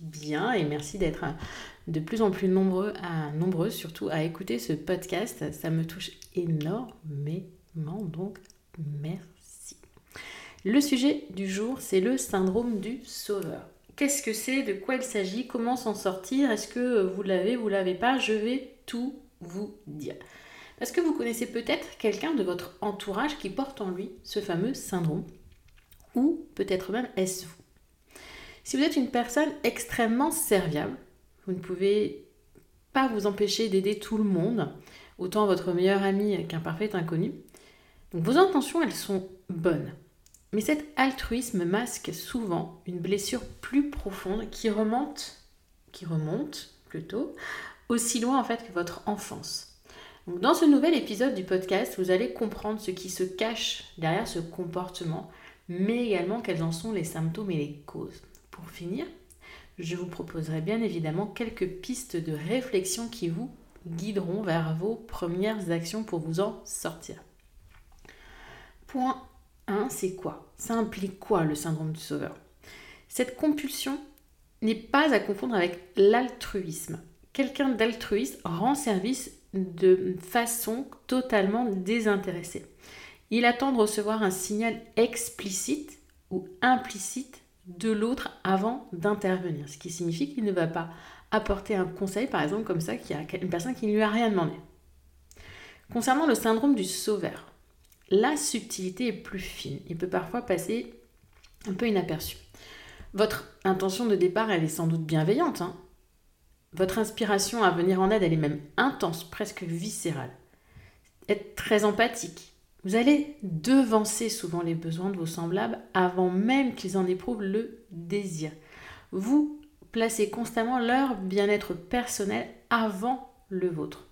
bien et merci d'être de plus en plus nombreux, à, surtout à écouter ce podcast. Ça me touche énormément, donc merci. Le sujet du jour, c'est le syndrome du sauveur. Qu'est-ce que c'est? De quoi il s'agit? Comment s'en sortir? Est-ce que vous l'avez Vous l'avez pas? Je vais tout vous dire. Parce que vous connaissez peut-être quelqu'un de votre entourage qui porte en lui ce fameux syndrome. Ou peut-être même est-ce vous? Si vous êtes une personne extrêmement serviable, vous ne pouvez pas vous empêcher d'aider tout le monde, autant votre meilleur ami qu'un parfait inconnu. Donc vos intentions, elles sont bonnes. Mais cet altruisme masque souvent une blessure plus profonde qui remonte, qui remonte plutôt, aussi loin en fait que votre enfance. Donc dans ce nouvel épisode du podcast, vous allez comprendre ce qui se cache derrière ce comportement, mais également quels en sont les symptômes et les causes. Pour finir, je vous proposerai bien évidemment quelques pistes de réflexion qui vous guideront vers vos premières actions pour vous en sortir. Point 1, c'est quoi? Ça implique quoi le syndrome du sauveur? Cette compulsion n'est pas à confondre avec l'altruisme. Quelqu'un d'altruiste rend service de façon totalement désintéressée. Il attend de recevoir un signal explicite ou implicite de l'autre avant d'intervenir. Ce qui signifie qu'il ne va pas apporter un conseil, par exemple, comme ça, qui a une personne qui ne lui a rien demandé. Concernant le syndrome du sauveur, la subtilité est plus fine. Il peut parfois passer un peu inaperçu. Votre intention de départ, elle est sans doute bienveillante. Hein. Votre inspiration à venir en aide, elle est même intense, presque viscérale. Être très empathique, vous allez devancer souvent les besoins de vos semblables avant même qu'ils en éprouvent le désir. Vous placez constamment leur bien-être personnel avant le vôtre.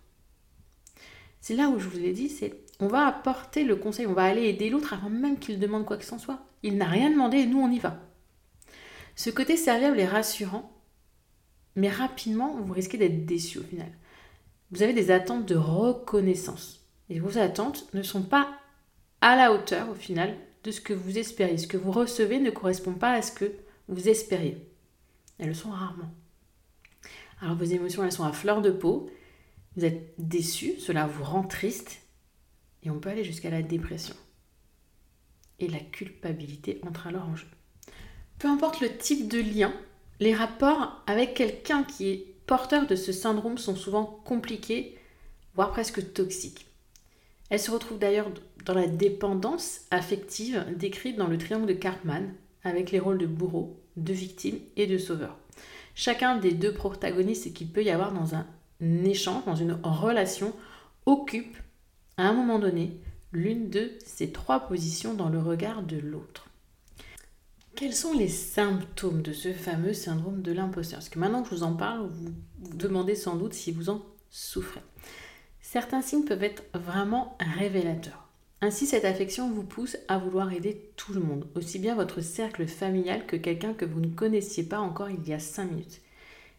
C'est là où je vous ai dit, c'est on va apporter le conseil, on va aller aider l'autre avant même qu'il demande quoi que ce soit. Il n'a rien demandé et nous on y va. Ce côté serviable est rassurant, mais rapidement vous risquez d'être déçu au final. Vous avez des attentes de reconnaissance. Et vos attentes ne sont pas à la hauteur au final de ce que vous espériez. Ce que vous recevez ne correspond pas à ce que vous espériez. Elles le sont rarement. Alors vos émotions, elles sont à fleur de peau. Vous êtes déçu, cela vous rend triste. Et on peut aller jusqu'à la dépression. Et la culpabilité entre alors en jeu. Peu importe le type de lien, les rapports avec quelqu'un qui est porteur de ce syndrome sont souvent compliqués, voire presque toxiques. Elle se retrouve d'ailleurs dans la dépendance affective décrite dans le triangle de Cartman, avec les rôles de bourreau, de victime et de sauveur. Chacun des deux protagonistes qu'il peut y avoir dans un échange, dans une relation, occupe à un moment donné l'une de ces trois positions dans le regard de l'autre. Quels sont les symptômes de ce fameux syndrome de l'imposteur? Parce que maintenant que je vous en parle, vous vous demandez sans doute si vous en souffrez. Certains signes peuvent être vraiment révélateurs. Ainsi, cette affection vous pousse à vouloir aider tout le monde, aussi bien votre cercle familial que quelqu'un que vous ne connaissiez pas encore il y a 5 minutes.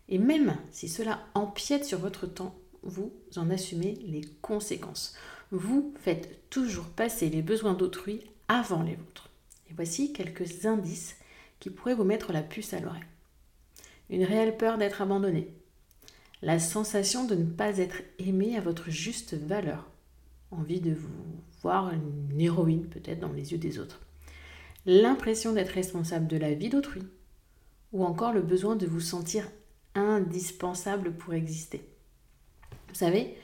Et même si cela empiète sur votre temps, vous en assumez les conséquences. Vous faites toujours passer les besoins d'autrui avant les vôtres. Et voici quelques indices qui pourraient vous mettre la puce à l'oreille. Une réelle peur d'être abandonné. La sensation de ne pas être aimé à votre juste valeur. Envie de vous voir une héroïne peut-être dans les yeux des autres. L'impression d'être responsable de la vie d'autrui. Ou encore le besoin de vous sentir indispensable pour exister. Vous savez,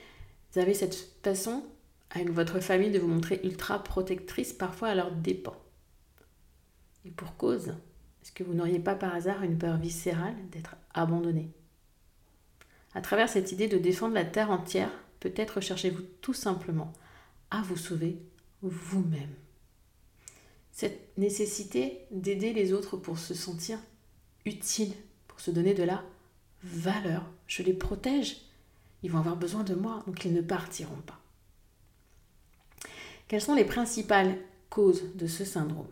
vous avez cette façon avec votre famille de vous montrer ultra protectrice, parfois à leur dépens. Et pour cause, est-ce que vous n'auriez pas par hasard une peur viscérale d'être abandonné? À travers cette idée de défendre la terre entière, peut-être cherchez-vous tout simplement à vous sauver vous-même. Cette nécessité d'aider les autres pour se sentir utile, pour se donner de la valeur. Je les protège. Ils vont avoir besoin de moi, donc ils ne partiront pas. Quelles sont les principales causes de ce syndrome?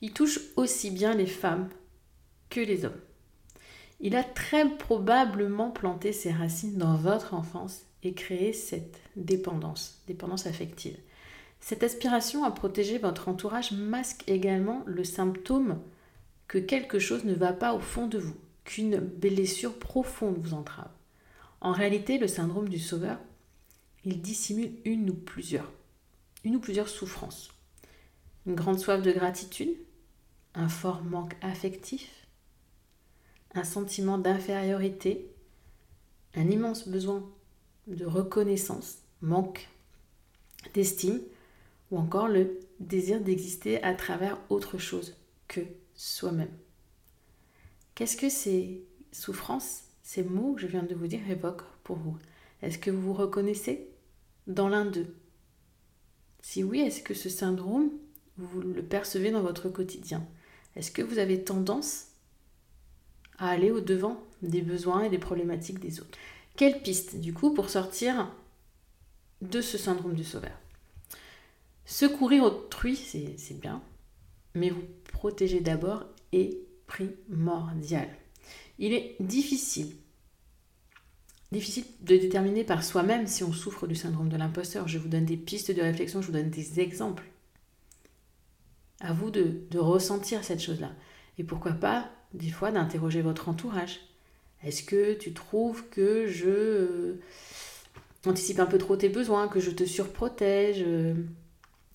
Il touche aussi bien les femmes que les hommes. Il a très probablement planté ses racines dans votre enfance et créé cette dépendance, dépendance affective. Cette aspiration à protéger votre entourage masque également le symptôme que quelque chose ne va pas au fond de vous, qu'une blessure profonde vous entrave. En réalité, le syndrome du sauveur, il dissimule une ou plusieurs une ou plusieurs souffrances. Une grande soif de gratitude, un fort manque affectif, un sentiment d'infériorité, un immense besoin de reconnaissance, manque d'estime, ou encore le désir d'exister à travers autre chose que soi-même. Qu'est-ce que ces souffrances, ces mots que je viens de vous dire évoquent pour vous? Est-ce que vous vous reconnaissez dans l'un d'eux? Si oui, est-ce que ce syndrome, vous le percevez dans votre quotidien? Est-ce que vous avez tendance à aller au-devant des besoins et des problématiques des autres Quelle piste, du coup, pour sortir de ce syndrome du sauveur? Secourir autrui, c'est bien, mais vous protéger d'abord est primordial. Il est difficile difficile de déterminer par soi-même si on souffre du syndrome de l'imposteur. Je vous donne des pistes de réflexion, je vous donne des exemples. À vous de, ressentir cette chose-là. Et pourquoi pas, des fois, d'interroger votre entourage. Est-ce que tu trouves que je euh, anticipe un peu trop tes besoins, que je te surprotège euh,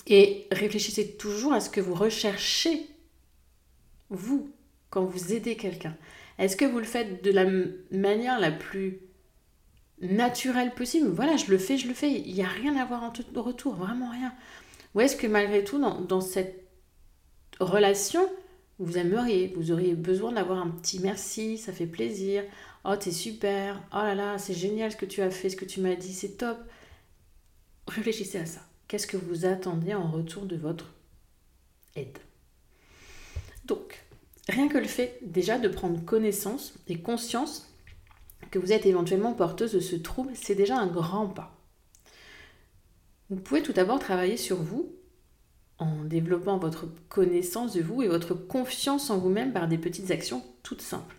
Et réfléchissez toujours à ce que vous recherchez, vous, quand vous aidez quelqu'un. Est-ce que vous le faites de la manière la plus naturel possible? Voilà, je le fais, je le fais. Il n'y a rien à voir en retour, vraiment rien. Ou est-ce que malgré tout, dans, cette relation, vous aimeriez, vous auriez besoin d'avoir un petit merci, ça fait plaisir. Oh, t'es super. Oh là là, c'est génial ce que tu as fait, ce que tu m'as dit, c'est top. Réfléchissez à ça. Qu'est-ce que vous attendez en retour de votre aide? Donc, rien que le fait déjà de prendre connaissance et conscience que vous êtes éventuellement porteuse de ce trouble, c'est déjà un grand pas. Vous pouvez tout d'abord travailler sur vous en développant votre connaissance de vous et votre confiance en vous-même par des petites actions toutes simples.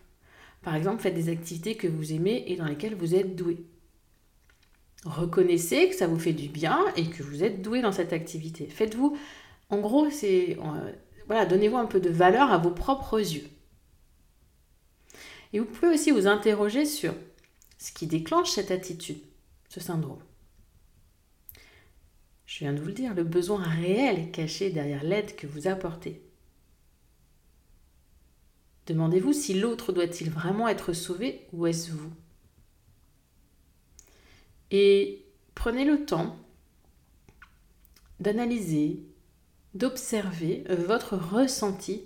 Par exemple, faites des activités que vous aimez et dans lesquelles vous êtes doué. Reconnaissez que ça vous fait du bien et que vous êtes doué dans cette activité. Faites-vous, en gros, c'est euh, voilà, donnez-vous un peu de valeur à vos propres yeux. Et vous pouvez aussi vous interroger sur ce qui déclenche cette attitude, ce syndrome. Je viens de vous le dire, le besoin réel caché derrière l'aide que vous apportez. Demandez-vous si l'autre doit-il vraiment être sauvé ou est-ce vous? Et prenez le temps d'analyser, d'observer votre ressenti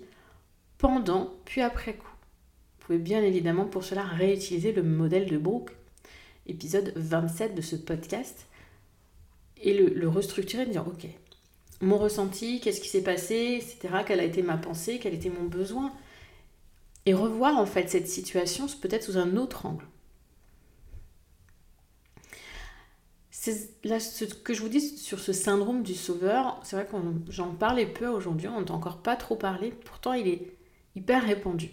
pendant puis après coup pouvez bien évidemment pour cela réutiliser le modèle de Brooke, épisode 27 de ce podcast, et le, restructurer, de dire ok, mon ressenti, qu'est-ce qui s'est passé, etc., quelle a été ma pensée, quel était mon besoin, et revoir en fait cette situation peut-être sous un autre angle. Là, ce que je vous dis sur ce syndrome du sauveur, c'est vrai que j'en parlais peu aujourd'hui, on n'a encore pas trop parlé, pourtant il est hyper répandu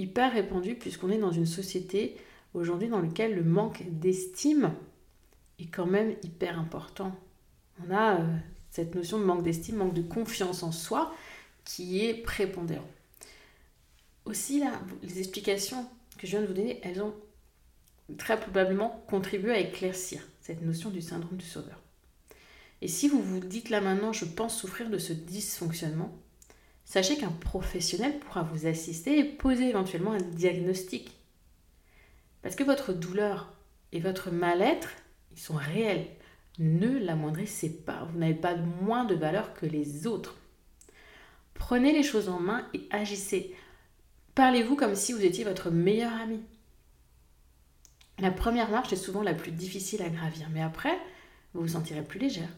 hyper répandu puisqu'on est dans une société aujourd'hui dans laquelle le manque d'estime est quand même hyper important. On a euh, cette notion de manque d'estime, manque de confiance en soi qui est prépondérant. Aussi, là, les explications que je viens de vous donner, elles ont très probablement contribué à éclaircir cette notion du syndrome du sauveur. Et si vous vous dites là maintenant, je pense souffrir de ce dysfonctionnement, sachez qu'un professionnel pourra vous assister et poser éventuellement un diagnostic. Parce que votre douleur et votre mal-être, ils sont réels. Ne l'amoindrissez pas. Vous n'avez pas moins de valeur que les autres. Prenez les choses en main et agissez. Parlez-vous comme si vous étiez votre meilleur ami. La première marche est souvent la plus difficile à gravir, mais après, vous vous sentirez plus légère.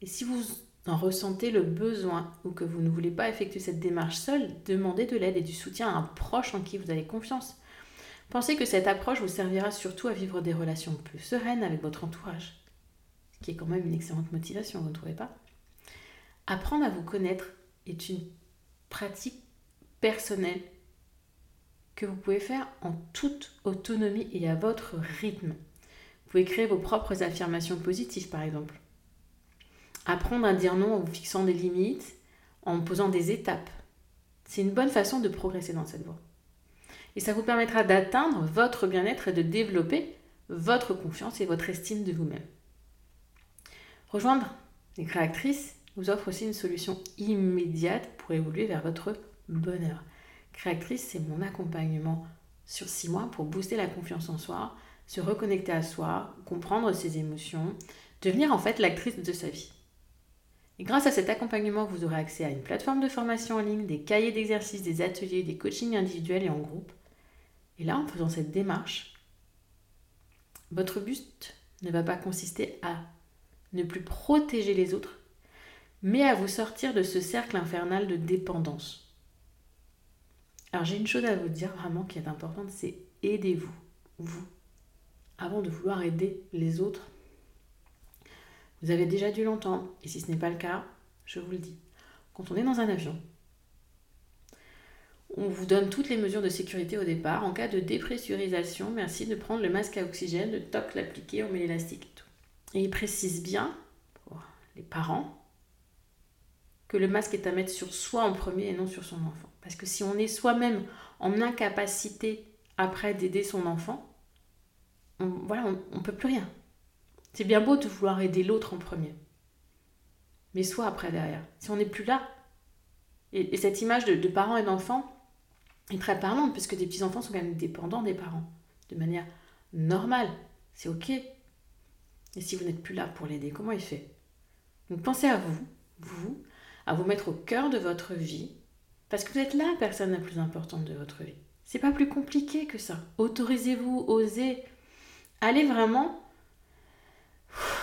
Et si vous en ressentez le besoin ou que vous ne voulez pas effectuer cette démarche seule, demandez de l'aide et du soutien à un proche en qui vous avez confiance. Pensez que cette approche vous servira surtout à vivre des relations plus sereines avec votre entourage, ce qui est quand même une excellente motivation, vous ne trouvez pas? Apprendre à vous connaître est une pratique personnelle que vous pouvez faire en toute autonomie et à votre rythme. Vous pouvez créer vos propres affirmations positives, par exemple. Apprendre à dire non en vous fixant des limites, en posant des étapes. C'est une bonne façon de progresser dans cette voie. Et ça vous permettra d'atteindre votre bien-être et de développer votre confiance et votre estime de vous-même. Rejoindre les créatrices vous offre aussi une solution immédiate pour évoluer vers votre bonheur. Créatrice, c'est mon accompagnement sur six mois pour booster la confiance en soi, se reconnecter à soi, comprendre ses émotions, devenir en fait l'actrice de sa vie. Et grâce à cet accompagnement, vous aurez accès à une plateforme de formation en ligne, des cahiers d'exercices, des ateliers, des coachings individuels et en groupe. Et là, en faisant cette démarche, votre but ne va pas consister à ne plus protéger les autres, mais à vous sortir de ce cercle infernal de dépendance. Alors j'ai une chose à vous dire vraiment qui est importante, c'est aidez-vous, vous, avant de vouloir aider les autres. Vous avez déjà dû l'entendre, et si ce n'est pas le cas, je vous le dis. Quand on est dans un avion, on vous donne toutes les mesures de sécurité au départ. En cas de dépressurisation, merci de prendre le masque à oxygène, de toc l'appliquer, on met l'élastique et tout. Et il précise bien, pour les parents, que le masque est à mettre sur soi en premier et non sur son enfant. Parce que si on est soi-même en incapacité après d'aider son enfant, on, voilà, on ne peut plus rien. C'est bien beau de vouloir aider l'autre en premier. Mais soit après derrière. Si on n'est plus là. Et, cette image de, de parents et d'enfants est très parlante, parce que des petits-enfants sont quand même dépendants des parents. De manière normale. C'est ok. Et si vous n'êtes plus là pour l'aider, comment il fait? Donc pensez à vous, vous, à vous mettre au cœur de votre vie, parce que vous êtes la personne la plus importante de votre vie. C'est pas plus compliqué que ça. Autorisez-vous, osez. Allez vraiment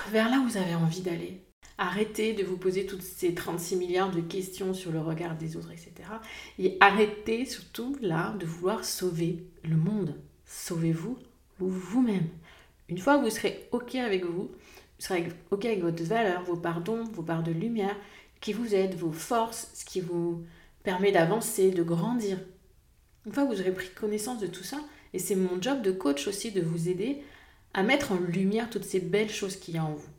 vers là où vous avez envie d'aller. Arrêtez de vous poser toutes ces 36 milliards de questions sur le regard des autres, etc. Et arrêtez surtout là de vouloir sauver le monde. Sauvez-vous vous-même. Une fois que vous serez OK avec vous, vous serez OK avec votre valeur, vos pardons, vos parts de lumière, qui vous aide, vos forces, ce qui vous permet d'avancer, de grandir. Une fois que vous aurez pris connaissance de tout ça, et c'est mon job de coach aussi de vous aider à mettre en lumière toutes ces belles choses qu'il y a en vous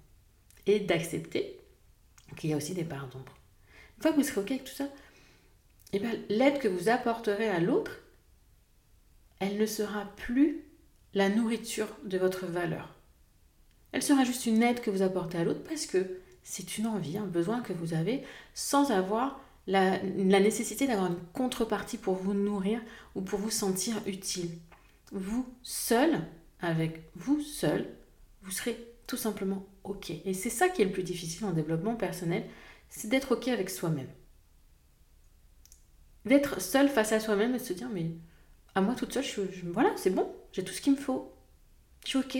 et d'accepter qu'il y a aussi des parts d'ombre. Une fois que vous serez OK avec tout ça, eh bien, l'aide que vous apporterez à l'autre, elle ne sera plus la nourriture de votre valeur. Elle sera juste une aide que vous apportez à l'autre parce que c'est une envie, un besoin que vous avez sans avoir la, nécessité d'avoir une contrepartie pour vous nourrir ou pour vous sentir utile. Vous seul, avec vous seul, vous serez tout simplement OK. Et c'est ça qui est le plus difficile en développement personnel, c'est d'être OK avec soi-même. D'être seul face à soi-même et de se dire, mais à moi toute seule, je, voilà, c'est bon, j'ai tout ce qu'il me faut. Je suis OK,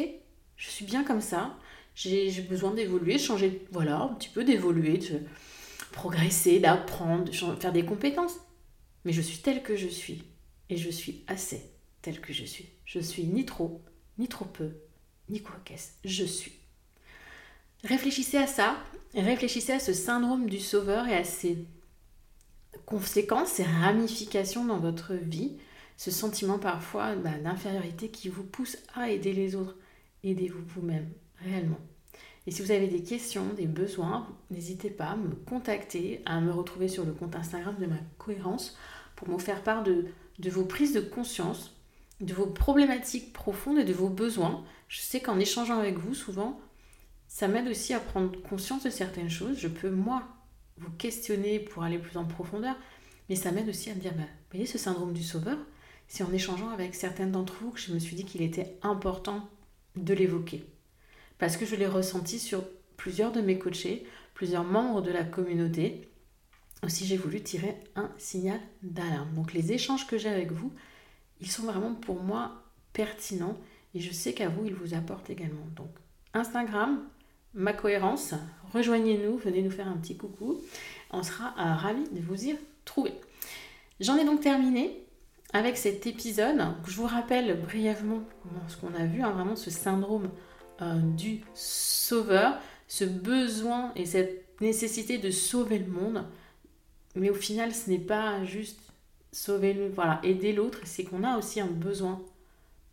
je suis bien comme ça, j'ai besoin d'évoluer, changer, voilà, un petit peu d'évoluer, de progresser, d'apprendre, de faire des compétences. Mais je suis telle que je suis. Et je suis assez telle que je suis. Je suis ni trop, ni trop peu, ni quoi qu'est-ce. Je suis. Réfléchissez à ça. Réfléchissez à ce syndrome du sauveur et à ses conséquences, ses ramifications dans votre vie. Ce sentiment parfois bah, d'infériorité qui vous pousse à aider les autres. Aidez-vous vous-même réellement. Et si vous avez des questions, des besoins, n'hésitez pas à me contacter, à me retrouver sur le compte Instagram de ma cohérence pour me faire part de, de vos prises de conscience, de vos problématiques profondes et de vos besoins. Je sais qu'en échangeant avec vous, souvent, ça m'aide aussi à prendre conscience de certaines choses. Je peux, moi, vous questionner pour aller plus en profondeur, mais ça m'aide aussi à me dire, bah, vous voyez ce syndrome du sauveur, c'est en échangeant avec certaines d'entre vous que je me suis dit qu'il était important de l'évoquer. Parce que je l'ai ressenti sur plusieurs de mes coachés, plusieurs membres de la communauté. Aussi, j'ai voulu tirer un signal d'alarme. Donc les échanges que j'ai avec vous, ils sont vraiment pour moi pertinents et je sais qu'à vous, ils vous apportent également. Donc Instagram, ma cohérence, rejoignez-nous, venez nous faire un petit coucou. On sera euh, ravis de vous y trouver. J'en ai donc terminé avec cet épisode. Je vous rappelle brièvement ce qu'on a vu, hein, vraiment ce syndrome euh, du sauveur, ce besoin et cette nécessité de sauver le monde. Mais au final, ce n'est pas juste sauver le, voilà, aider l'autre, c'est qu'on a aussi un besoin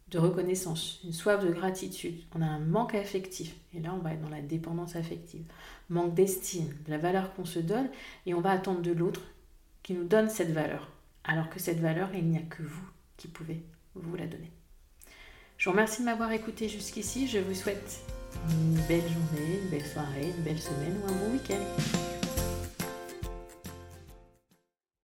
de reconnaissance, une soif de gratitude. On a un manque affectif. Et là, on va être dans la dépendance affective. Manque d'estime, de la valeur qu'on se donne, et on va attendre de l'autre qui nous donne cette valeur. Alors que cette valeur, il n'y a que vous qui pouvez vous la donner. Je vous remercie de m'avoir écouté jusqu'ici. Je vous souhaite une belle journée, une belle soirée, une belle semaine ou un bon week-end.